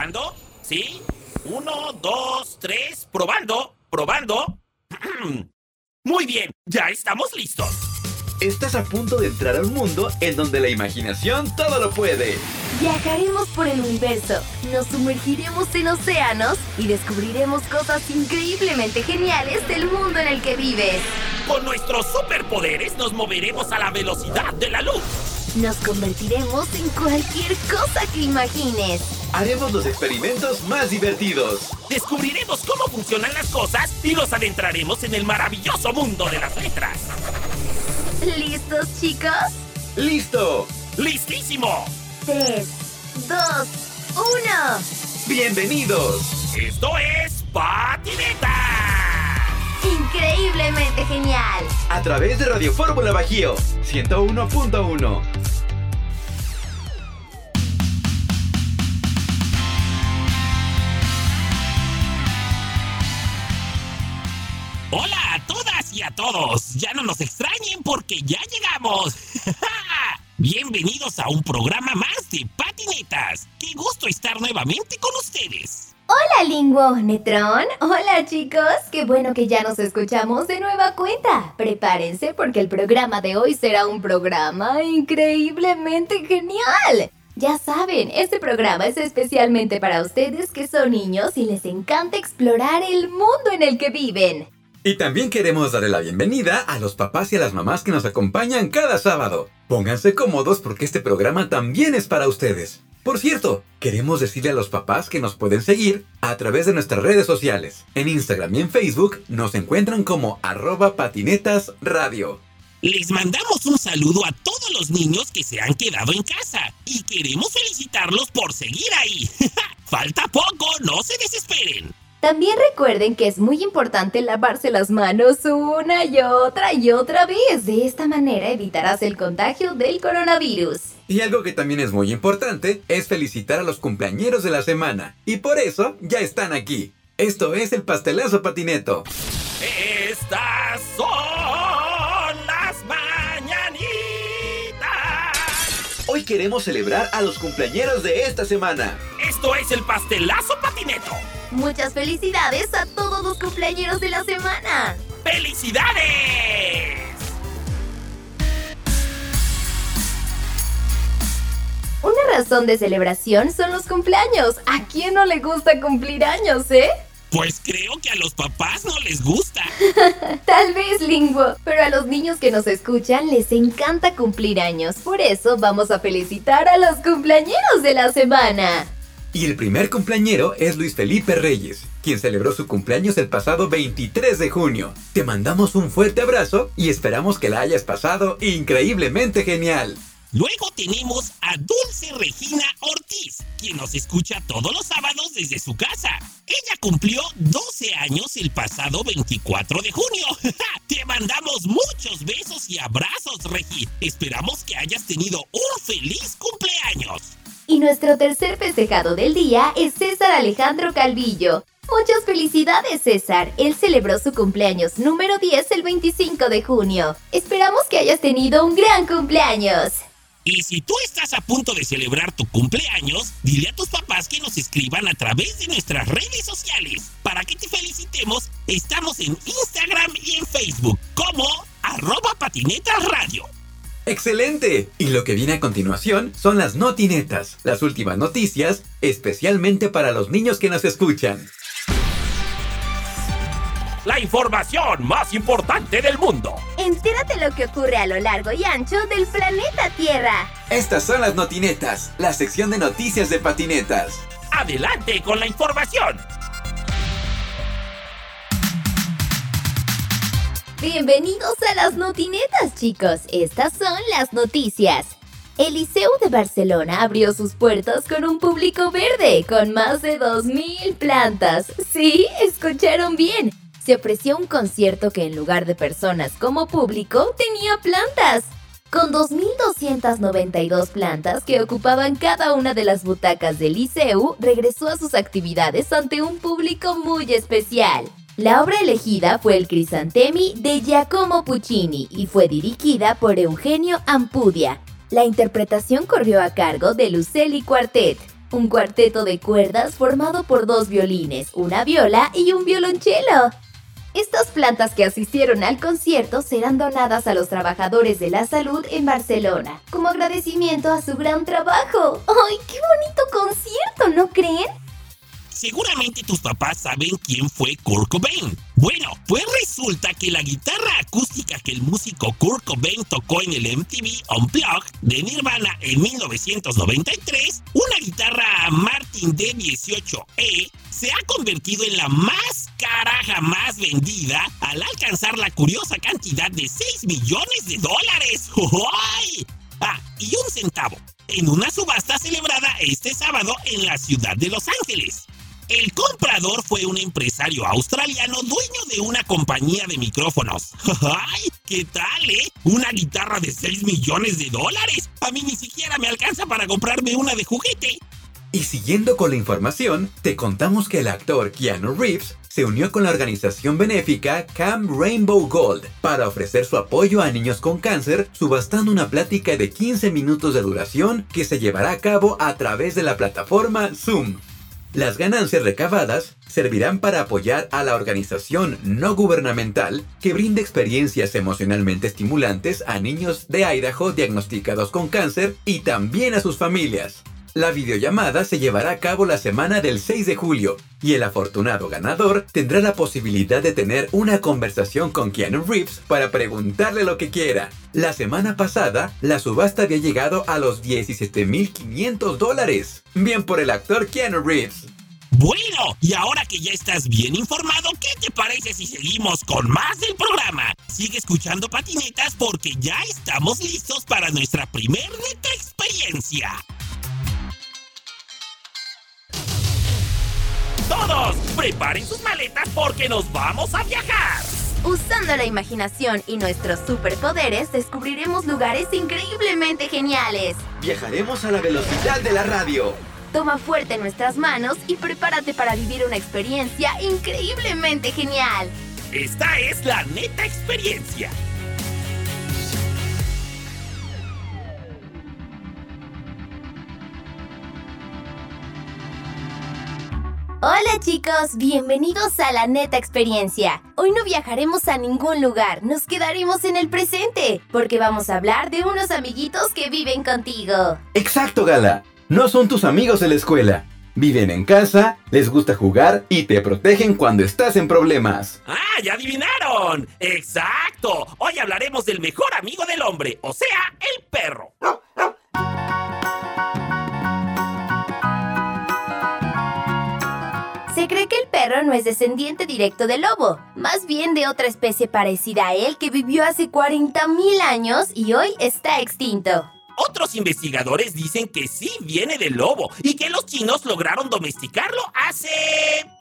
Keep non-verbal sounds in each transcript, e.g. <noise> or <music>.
¿Probando? ¿Sí? Uno, dos, tres. ¿Probando? ¿Probando? <clears throat> Muy bien, ya estamos listos. Estás a punto de entrar a un mundo en donde la imaginación todo lo puede. Viajaremos por el universo, nos sumergiremos en océanos y descubriremos cosas increíblemente geniales del mundo en el que vives. Con nuestros superpoderes nos moveremos a la velocidad de la luz. Nos convertiremos en cualquier cosa que imagines. Haremos los experimentos más divertidos. Descubriremos cómo funcionan las cosas y nos adentraremos en el maravilloso mundo de las letras. ¿Listos, chicos? ¡Listo! ¡Listísimo! 3, 2, 1. ¡Bienvenidos! Esto es Patineta. Increíblemente genial. A través de Radio Fórmula Bajío 101.1. todos. Ya no nos extrañen porque ya llegamos. <laughs> Bienvenidos a un programa más de patinetas. Qué gusto estar nuevamente con ustedes. Hola, Linguo Netrón. Hola, chicos. Qué bueno que ya nos escuchamos de nueva cuenta. Prepárense porque el programa de hoy será un programa increíblemente genial. Ya saben, este programa es especialmente para ustedes que son niños y les encanta explorar el mundo en el que viven. Y también queremos darle la bienvenida a los papás y a las mamás que nos acompañan cada sábado. Pónganse cómodos porque este programa también es para ustedes. Por cierto, queremos decirle a los papás que nos pueden seguir a través de nuestras redes sociales. En Instagram y en Facebook nos encuentran como arroba patinetas radio. Les mandamos un saludo a todos los niños que se han quedado en casa y queremos felicitarlos por seguir ahí. <laughs> Falta poco, no se desesperen. También recuerden que es muy importante lavarse las manos una y otra y otra vez. De esta manera evitarás el contagio del coronavirus. Y algo que también es muy importante es felicitar a los cumpleañeros de la semana. Y por eso ya están aquí. Esto es el pastelazo patineto. Estas son las mañanitas. Hoy queremos celebrar a los cumpleañeros de esta semana. Esto es el pastelazo patineto. Muchas felicidades a todos los cumpleañeros de la semana. ¡Felicidades! Una razón de celebración son los cumpleaños. ¿A quién no le gusta cumplir años, eh? Pues creo que a los papás no les gusta. <laughs> Tal vez, Linguo, pero a los niños que nos escuchan les encanta cumplir años. Por eso vamos a felicitar a los cumpleañeros de la semana. Y el primer cumpleañero es Luis Felipe Reyes, quien celebró su cumpleaños el pasado 23 de junio. Te mandamos un fuerte abrazo y esperamos que la hayas pasado increíblemente genial. Luego tenemos a Dulce Regina Ortiz, quien nos escucha todos los sábados desde su casa. Ella cumplió 12 años el pasado 24 de junio. <laughs> Te mandamos muchos besos y abrazos, Regi. Esperamos que hayas tenido un feliz cumpleaños. Y nuestro tercer festejado del día es César Alejandro Calvillo. Muchas felicidades, César. Él celebró su cumpleaños número 10 el 25 de junio. Esperamos que hayas tenido un gran cumpleaños. Y si tú estás a punto de celebrar tu cumpleaños, dile a tus papás que nos escriban a través de nuestras redes sociales. Para que te felicitemos, estamos en Instagram y en Facebook como arroba patinetas radio. ¡Excelente! Y lo que viene a continuación son las notinetas, las últimas noticias, especialmente para los niños que nos escuchan. La información más importante del mundo. Entérate lo que ocurre a lo largo y ancho del planeta Tierra. Estas son las notinetas, la sección de noticias de patinetas. Adelante con la información. Bienvenidos a las notinetas, chicos. Estas son las noticias. El Liceu de Barcelona abrió sus puertas con un público verde, con más de 2.000 plantas. Sí, escucharon bien. Se ofreció un concierto que en lugar de personas como público tenía plantas. Con 2.292 plantas que ocupaban cada una de las butacas del Liceu, regresó a sus actividades ante un público muy especial. La obra elegida fue el Crisantemi de Giacomo Puccini y fue dirigida por Eugenio Ampudia. La interpretación corrió a cargo de Lucelli Quartet. un cuarteto de cuerdas formado por dos violines, una viola y un violonchelo. Estas plantas que asistieron al concierto serán donadas a los trabajadores de la salud en Barcelona, como agradecimiento a su gran trabajo. ¡Ay, qué bonito concierto! ¿No creen? Seguramente tus papás saben quién fue Kurt Cobain. Bueno, pues resulta que la guitarra acústica que el músico Kurt Cobain tocó en el MTV Unplugged de Nirvana en 1993, una guitarra Martin D18E, se ha convertido en la más cara jamás vendida al alcanzar la curiosa cantidad de 6 millones de dólares. <laughs> ¡Ay! Ah, y un centavo, en una subasta celebrada este sábado en la ciudad de Los Ángeles. El comprador fue un empresario australiano dueño de una compañía de micrófonos. <laughs> ¡Ay! ¿Qué tal, eh? Una guitarra de 6 millones de dólares. A mí ni siquiera me alcanza para comprarme una de juguete. Y siguiendo con la información, te contamos que el actor Keanu Reeves se unió con la organización benéfica Camp Rainbow Gold para ofrecer su apoyo a niños con cáncer, subastando una plática de 15 minutos de duración que se llevará a cabo a través de la plataforma Zoom. Las ganancias recabadas servirán para apoyar a la organización no gubernamental que brinda experiencias emocionalmente estimulantes a niños de Idaho diagnosticados con cáncer y también a sus familias. La videollamada se llevará a cabo la semana del 6 de julio y el afortunado ganador tendrá la posibilidad de tener una conversación con Keanu Reeves para preguntarle lo que quiera. La semana pasada, la subasta había llegado a los 17.500 dólares. Bien por el actor Keanu Reeves. Bueno, y ahora que ya estás bien informado, ¿qué te parece si seguimos con más del programa? Sigue escuchando patinetas porque ya estamos listos para nuestra primer neta experiencia. Todos, preparen sus maletas porque nos vamos a viajar. Usando la imaginación y nuestros superpoderes, descubriremos lugares increíblemente geniales. Viajaremos a la velocidad de la radio. Toma fuerte nuestras manos y prepárate para vivir una experiencia increíblemente genial. Esta es la neta experiencia. Hola chicos, bienvenidos a la neta experiencia. Hoy no viajaremos a ningún lugar, nos quedaremos en el presente, porque vamos a hablar de unos amiguitos que viven contigo. Exacto, Gala. No son tus amigos de la escuela. Viven en casa, les gusta jugar y te protegen cuando estás en problemas. ¡Ah, ya adivinaron! ¡Exacto! Hoy hablaremos del mejor amigo del hombre, o sea, el perro. Se cree que el perro no es descendiente directo del lobo, más bien de otra especie parecida a él que vivió hace 40.000 años y hoy está extinto. Otros investigadores dicen que sí viene del lobo y que los chinos lograron domesticarlo hace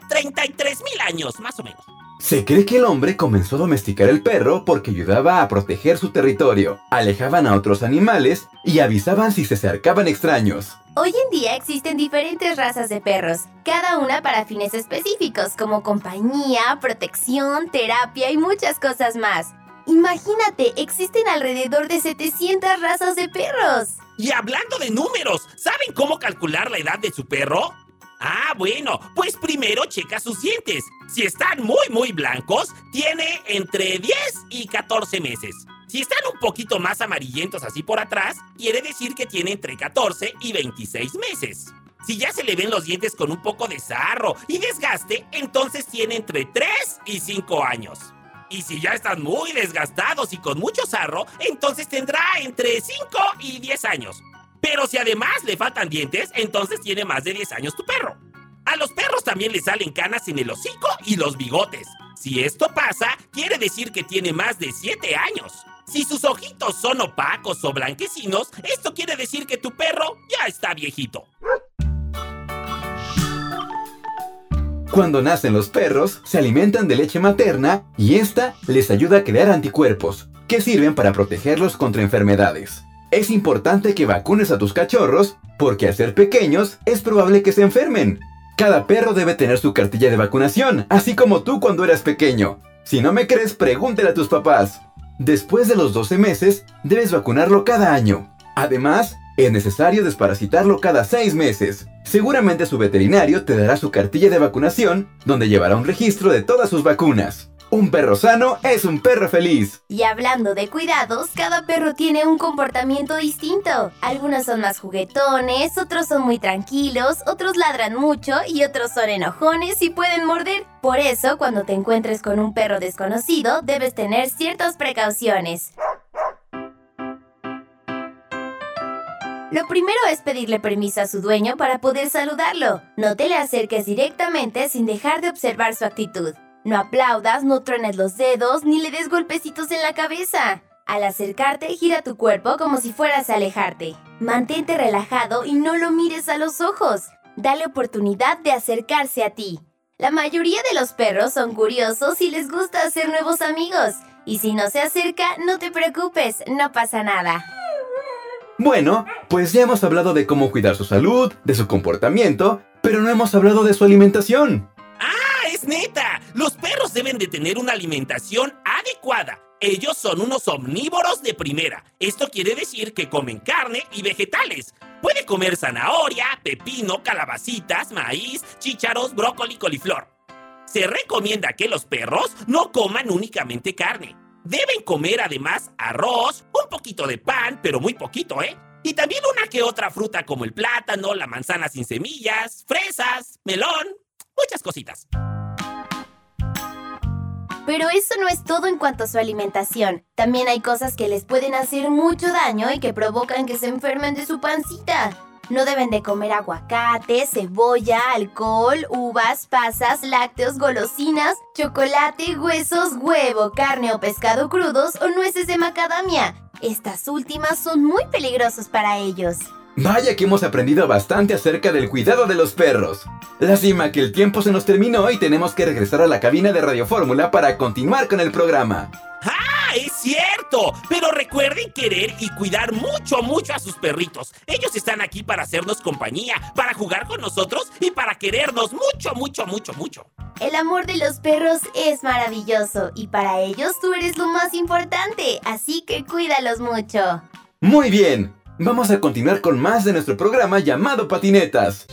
33 mil años, más o menos. Se cree que el hombre comenzó a domesticar el perro porque ayudaba a proteger su territorio, alejaban a otros animales y avisaban si se acercaban extraños. Hoy en día existen diferentes razas de perros, cada una para fines específicos como compañía, protección, terapia y muchas cosas más. Imagínate, existen alrededor de 700 razas de perros. Y hablando de números, ¿saben cómo calcular la edad de su perro? Ah, bueno, pues primero checa sus dientes. Si están muy, muy blancos, tiene entre 10 y 14 meses. Si están un poquito más amarillentos así por atrás, quiere decir que tiene entre 14 y 26 meses. Si ya se le ven los dientes con un poco de sarro y desgaste, entonces tiene entre 3 y 5 años. Y si ya están muy desgastados y con mucho sarro, entonces tendrá entre 5 y 10 años. Pero si además le faltan dientes, entonces tiene más de 10 años tu perro. A los perros también les salen canas en el hocico y los bigotes. Si esto pasa, quiere decir que tiene más de 7 años. Si sus ojitos son opacos o blanquecinos, esto quiere decir que tu perro ya está viejito. Cuando nacen los perros, se alimentan de leche materna y esta les ayuda a crear anticuerpos, que sirven para protegerlos contra enfermedades. Es importante que vacunes a tus cachorros, porque al ser pequeños es probable que se enfermen. Cada perro debe tener su cartilla de vacunación, así como tú cuando eras pequeño. Si no me crees, pregúntale a tus papás. Después de los 12 meses, debes vacunarlo cada año. Además, Es necesario desparasitarlo cada seis meses. Seguramente su veterinario te dará su cartilla de vacunación, donde llevará un registro de todas sus vacunas. Un perro sano es un perro feliz. Y hablando de cuidados, cada perro tiene un comportamiento distinto. Algunos son más juguetones, otros son muy tranquilos, otros ladran mucho y otros son enojones y pueden morder. Por eso, cuando te encuentres con un perro desconocido, debes tener ciertas precauciones. Lo primero es pedirle permiso a su dueño para poder saludarlo. No te le acerques directamente sin dejar de observar su actitud. No aplaudas, no truenes los dedos, ni le des golpecitos en la cabeza. Al acercarte, gira tu cuerpo como si fueras a alejarte. Mantente relajado y no lo mires a los ojos. Dale oportunidad de acercarse a ti. La mayoría de los perros son curiosos y les gusta hacer nuevos amigos. Y si no se acerca, no te preocupes, no pasa nada. Bueno, pues ya hemos hablado de cómo cuidar su salud, de su comportamiento, pero no hemos hablado de su alimentación. ¡Ah, es neta! Perros deben de tener una alimentación adecuada. Ellos son unos omnívoros de primera. Esto quiere decir que comen carne y vegetales. Puede comer zanahoria, pepino, calabacitas, maíz, chícharos, brócoli, coliflor. Se recomienda que los perros no coman únicamente carne. Deben comer además arroz, un poquito de pan, pero muy poquito, ¿eh? Y también una que otra fruta como el plátano, la manzana sin semillas, fresas, melón, muchas cositas. Pero eso no es todo en cuanto a su alimentación. También hay cosas que les pueden hacer mucho daño y que provocan que se enfermen de su pancita. No deben de comer aguacate, cebolla, alcohol, uvas, pasas, lácteos, golosinas, chocolate, huesos, huevo, carne o pescado crudos o nueces de macadamia. Estas últimas son muy peligrosos para ellos. Vaya que hemos aprendido bastante acerca del cuidado de los perros. Lástima que el tiempo se nos terminó y tenemos que regresar a la cabina de Radio Fórmula para continuar con el programa. ¡Ah, es cierto! Pero recuerden querer y cuidar mucho, mucho a sus perritos. Ellos están aquí para hacernos compañía, para jugar con nosotros y para querernos mucho, mucho, mucho, mucho. El amor de los perros es maravilloso y para ellos tú eres lo más importante, así que cuídalos mucho. Muy bien, vamos a continuar con más de nuestro programa llamado Patinetas.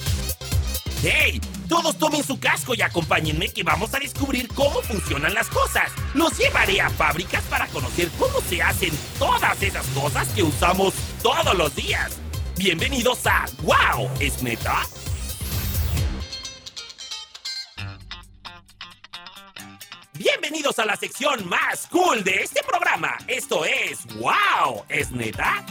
¡Hey! Todos tomen su casco y acompáñenme que vamos a descubrir cómo funcionan las cosas. Los llevaré a fábricas para conocer cómo se hacen todas esas cosas que usamos todos los días. Bienvenidos a ¡Wow! ¿Es neta? Bienvenidos a la sección más cool de este programa. Esto es ¡Wow! ¿Es neta?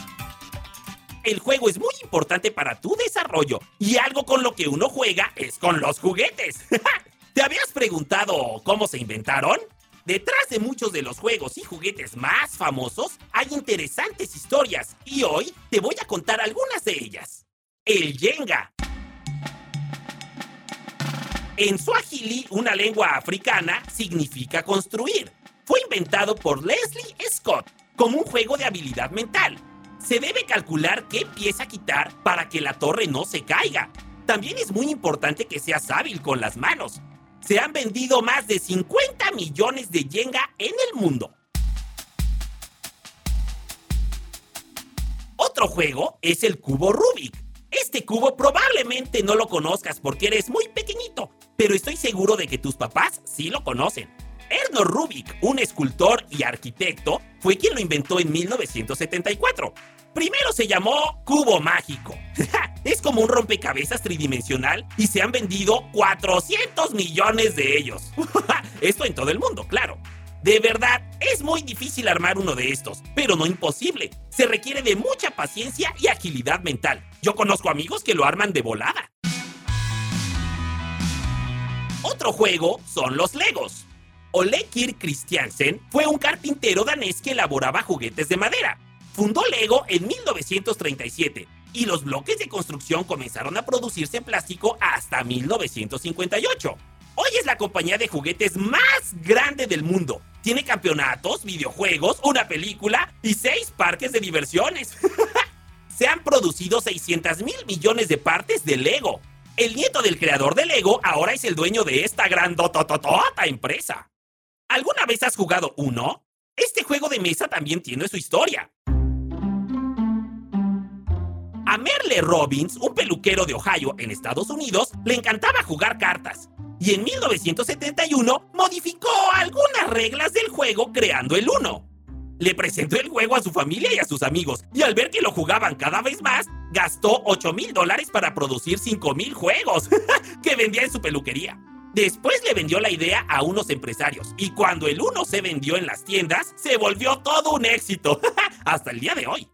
El juego es muy importante para tu desarrollo y algo con lo que uno juega es con los juguetes. <laughs> ¿Te habías preguntado cómo se inventaron? Detrás de muchos de los juegos y juguetes más famosos hay interesantes historias y hoy te voy a contar algunas de ellas. El Jenga. En Swahili, una lengua africana, significa construir. Fue inventado por Leslie Scott como un juego de habilidad mental se debe calcular qué pieza quitar para que la torre no se caiga. También es muy importante que seas hábil con las manos. Se han vendido más de 50 millones de Jenga en el mundo. Otro juego es el cubo Rubik. Este cubo probablemente no lo conozcas porque eres muy pequeñito, pero estoy seguro de que tus papás sí lo conocen. Erno Rubik, un escultor y arquitecto, fue quien lo inventó en 1974. Primero se llamó Cubo Mágico. <laughs> es como un rompecabezas tridimensional y se han vendido 400 millones de ellos. <laughs> Esto en todo el mundo, claro. De verdad, es muy difícil armar uno de estos, pero no imposible. Se requiere de mucha paciencia y agilidad mental. Yo conozco amigos que lo arman de volada. Otro juego son los Legos. Ole Kirk Christiansen fue un carpintero danés que elaboraba juguetes de madera. Fundó Lego en 1937 y los bloques de construcción comenzaron a producirse en plástico hasta 1958. Hoy es la compañía de juguetes más grande del mundo. Tiene campeonatos, videojuegos, una película y seis parques de diversiones. <laughs> Se han producido 600 mil millones de partes de Lego. El nieto del creador de Lego ahora es el dueño de esta grandotototota empresa. ¿Alguna vez has jugado uno? Este juego de mesa también tiene su historia. A Merle Robbins, un peluquero de Ohio en Estados Unidos, le encantaba jugar cartas. Y en 1971 modificó algunas reglas del juego creando el Uno. Le presentó el juego a su familia y a sus amigos, y al ver que lo jugaban cada vez más, gastó 8 mil dólares para producir 5 mil juegos <laughs> que vendía en su peluquería. Después le vendió la idea a unos empresarios, y cuando el Uno se vendió en las tiendas, se volvió todo un éxito, <laughs> hasta el día de hoy.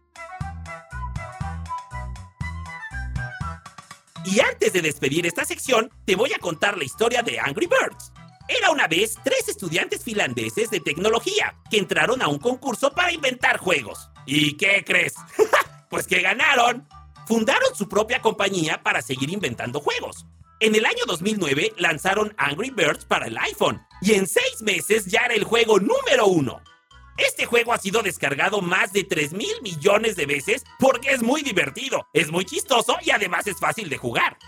Y antes de despedir esta sección, te voy a contar la historia de Angry Birds. Era una vez tres estudiantes finlandeses de tecnología que entraron a un concurso para inventar juegos. ¿Y qué crees? <laughs> pues que ganaron. Fundaron su propia compañía para seguir inventando juegos. En el año 2009 lanzaron Angry Birds para el iPhone y en seis meses ya era el juego número uno. Este juego ha sido descargado más de 3 mil millones de veces porque es muy divertido, es muy chistoso y además es fácil de jugar.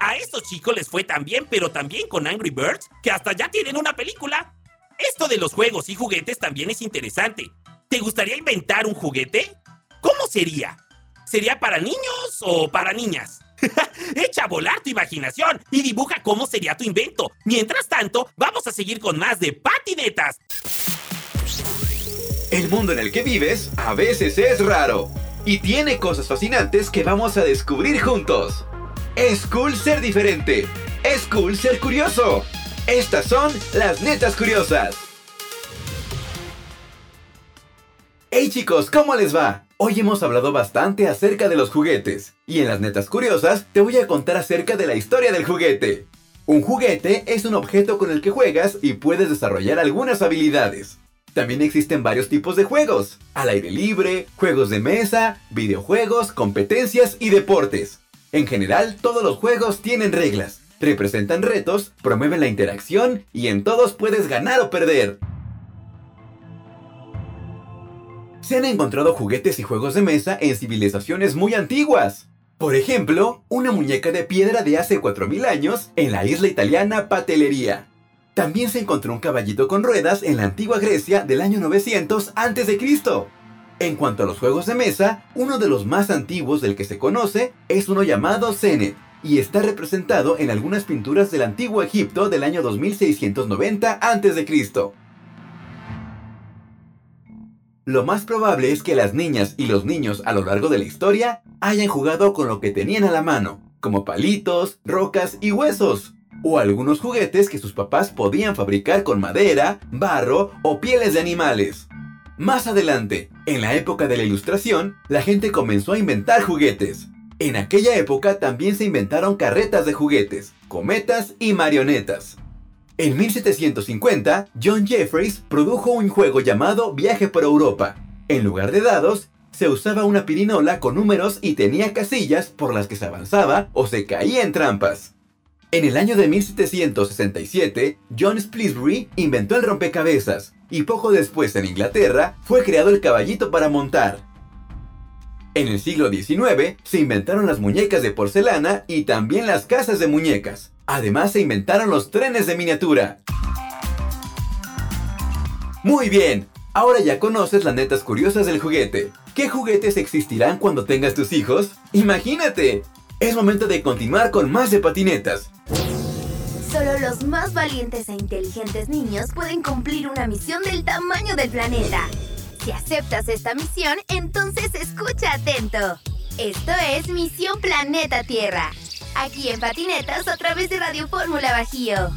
A estos chicos les fue tan bien, pero también con Angry Birds, que hasta ya tienen una película. Esto de los juegos y juguetes también es interesante. ¿Te gustaría inventar un juguete? ¿Cómo sería? ¿Sería para niños o para niñas? <laughs> Echa a volar tu imaginación y dibuja cómo sería tu invento. Mientras tanto, vamos a seguir con más de patinetas. El mundo en el que vives a veces es raro y tiene cosas fascinantes que vamos a descubrir juntos. Es cool ser diferente. Es cool ser curioso. Estas son las netas curiosas. Hey chicos, ¿cómo les va? Hoy hemos hablado bastante acerca de los juguetes. Y en las netas curiosas te voy a contar acerca de la historia del juguete. Un juguete es un objeto con el que juegas y puedes desarrollar algunas habilidades. También existen varios tipos de juegos, al aire libre, juegos de mesa, videojuegos, competencias y deportes. En general, todos los juegos tienen reglas, representan retos, promueven la interacción y en todos puedes ganar o perder. Se han encontrado juguetes y juegos de mesa en civilizaciones muy antiguas. Por ejemplo, una muñeca de piedra de hace 4.000 años en la isla italiana Patelería. También se encontró un caballito con ruedas en la antigua Grecia del año 900 a.C. En cuanto a los juegos de mesa, uno de los más antiguos del que se conoce es uno llamado Zenet, y está representado en algunas pinturas del antiguo Egipto del año 2690 a.C. Lo más probable es que las niñas y los niños a lo largo de la historia hayan jugado con lo que tenían a la mano, como palitos, rocas y huesos o algunos juguetes que sus papás podían fabricar con madera, barro o pieles de animales. Más adelante, en la época de la Ilustración, la gente comenzó a inventar juguetes. En aquella época también se inventaron carretas de juguetes, cometas y marionetas. En 1750, John Jeffreys produjo un juego llamado Viaje por Europa. En lugar de dados, se usaba una pirinola con números y tenía casillas por las que se avanzaba o se caía en trampas. En el año de 1767, John Spilsbury inventó el rompecabezas y poco después en Inglaterra fue creado el caballito para montar. En el siglo XIX se inventaron las muñecas de porcelana y también las casas de muñecas. Además se inventaron los trenes de miniatura. Muy bien, ahora ya conoces las netas curiosas del juguete. ¿Qué juguetes existirán cuando tengas tus hijos? Imagínate, es momento de continuar con más de patinetas. Solo los más valientes e inteligentes niños pueden cumplir una misión del tamaño del planeta. Si aceptas esta misión, entonces escucha atento. Esto es Misión Planeta Tierra. Aquí en Patinetas a través de Radio Fórmula Bajío.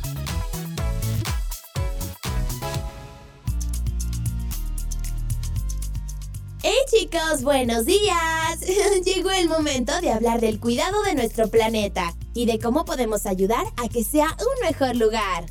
¡Hey chicos! ¡Buenos días! <laughs> Llegó el momento de hablar del cuidado de nuestro planeta y de cómo podemos ayudar a que sea un mejor lugar.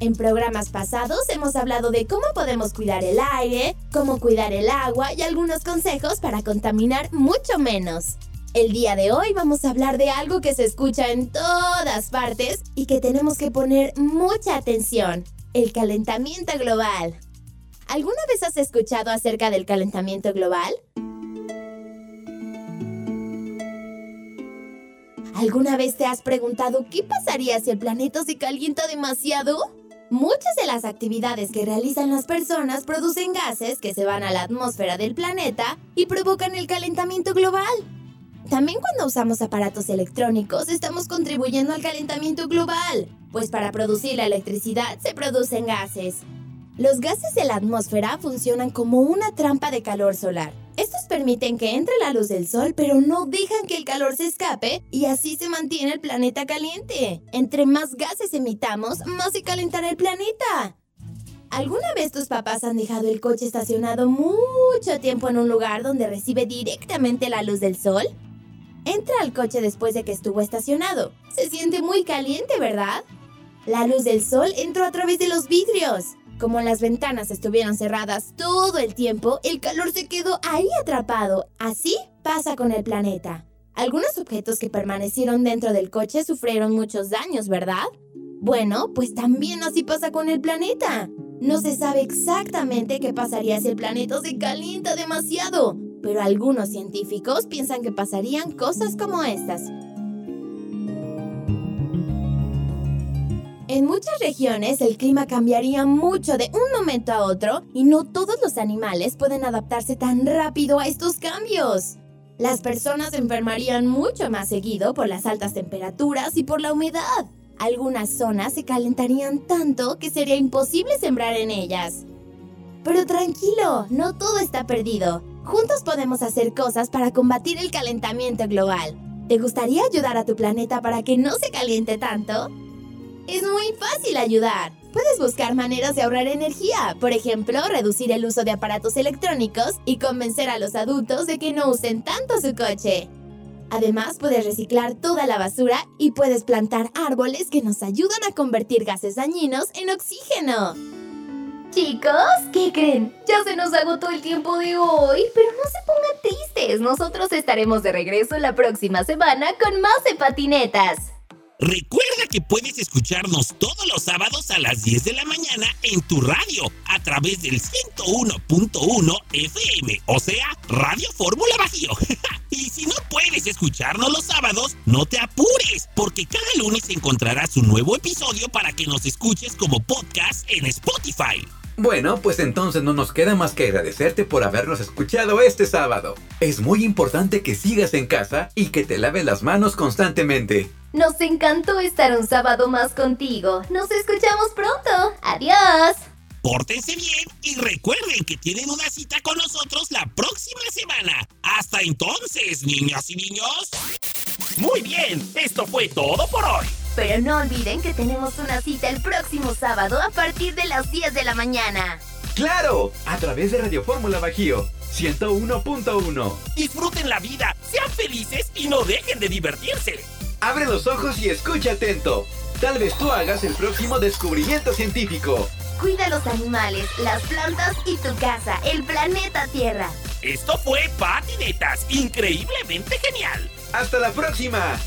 En programas pasados hemos hablado de cómo podemos cuidar el aire, cómo cuidar el agua y algunos consejos para contaminar mucho menos. El día de hoy vamos a hablar de algo que se escucha en todas partes y que tenemos que poner mucha atención, el calentamiento global. ¿Alguna vez has escuchado acerca del calentamiento global? ¿Alguna vez te has preguntado qué pasaría si el planeta se calienta demasiado? Muchas de las actividades que realizan las personas producen gases que se van a la atmósfera del planeta y provocan el calentamiento global. También cuando usamos aparatos electrónicos estamos contribuyendo al calentamiento global, pues para producir la electricidad se producen gases. Los gases de la atmósfera funcionan como una trampa de calor solar. Estos permiten que entre la luz del sol, pero no dejan que el calor se escape y así se mantiene el planeta caliente. Entre más gases emitamos, más se calentará el planeta. ¿Alguna vez tus papás han dejado el coche estacionado mucho tiempo en un lugar donde recibe directamente la luz del sol? Entra al coche después de que estuvo estacionado. Se siente muy caliente, ¿verdad? La luz del sol entró a través de los vidrios. Como las ventanas estuvieron cerradas todo el tiempo, el calor se quedó ahí atrapado. Así pasa con el planeta. Algunos objetos que permanecieron dentro del coche sufrieron muchos daños, ¿verdad? Bueno, pues también así pasa con el planeta. No se sabe exactamente qué pasaría si el planeta se calienta demasiado, pero algunos científicos piensan que pasarían cosas como estas. En muchas regiones el clima cambiaría mucho de un momento a otro y no todos los animales pueden adaptarse tan rápido a estos cambios. Las personas se enfermarían mucho más seguido por las altas temperaturas y por la humedad. Algunas zonas se calentarían tanto que sería imposible sembrar en ellas. Pero tranquilo, no todo está perdido. Juntos podemos hacer cosas para combatir el calentamiento global. ¿Te gustaría ayudar a tu planeta para que no se caliente tanto? Es muy fácil ayudar. Puedes buscar maneras de ahorrar energía, por ejemplo, reducir el uso de aparatos electrónicos y convencer a los adultos de que no usen tanto su coche. Además, puedes reciclar toda la basura y puedes plantar árboles que nos ayudan a convertir gases dañinos en oxígeno. Chicos, ¿qué creen? Ya se nos agotó el tiempo de hoy, pero no se pongan tristes. Nosotros estaremos de regreso la próxima semana con más de patinetas. Recuerda que puedes escucharnos todos los sábados a las 10 de la mañana en tu radio a través del 101.1 FM, o sea, Radio Fórmula Bajío. <laughs> y si no puedes escucharnos los sábados, no te apures, porque cada lunes encontrarás un nuevo episodio para que nos escuches como podcast en Spotify. Bueno, pues entonces no nos queda más que agradecerte por habernos escuchado este sábado. Es muy importante que sigas en casa y que te laves las manos constantemente. Nos encantó estar un sábado más contigo. Nos escuchamos pronto. Adiós. Pórtense bien y recuerden que tienen una cita con nosotros la próxima semana. Hasta entonces, niñas y niños. Muy bien, esto fue todo por hoy. Pero no olviden que tenemos una cita el próximo sábado a partir de las 10 de la mañana. ¡Claro! A través de Radio Fórmula Bajío 101.1. Disfruten la vida, sean felices y no dejen de divertirse. Abre los ojos y escucha atento. Tal vez tú hagas el próximo descubrimiento científico. Cuida los animales, las plantas y tu casa, el planeta Tierra. Esto fue Patinetas, increíblemente genial. Hasta la próxima.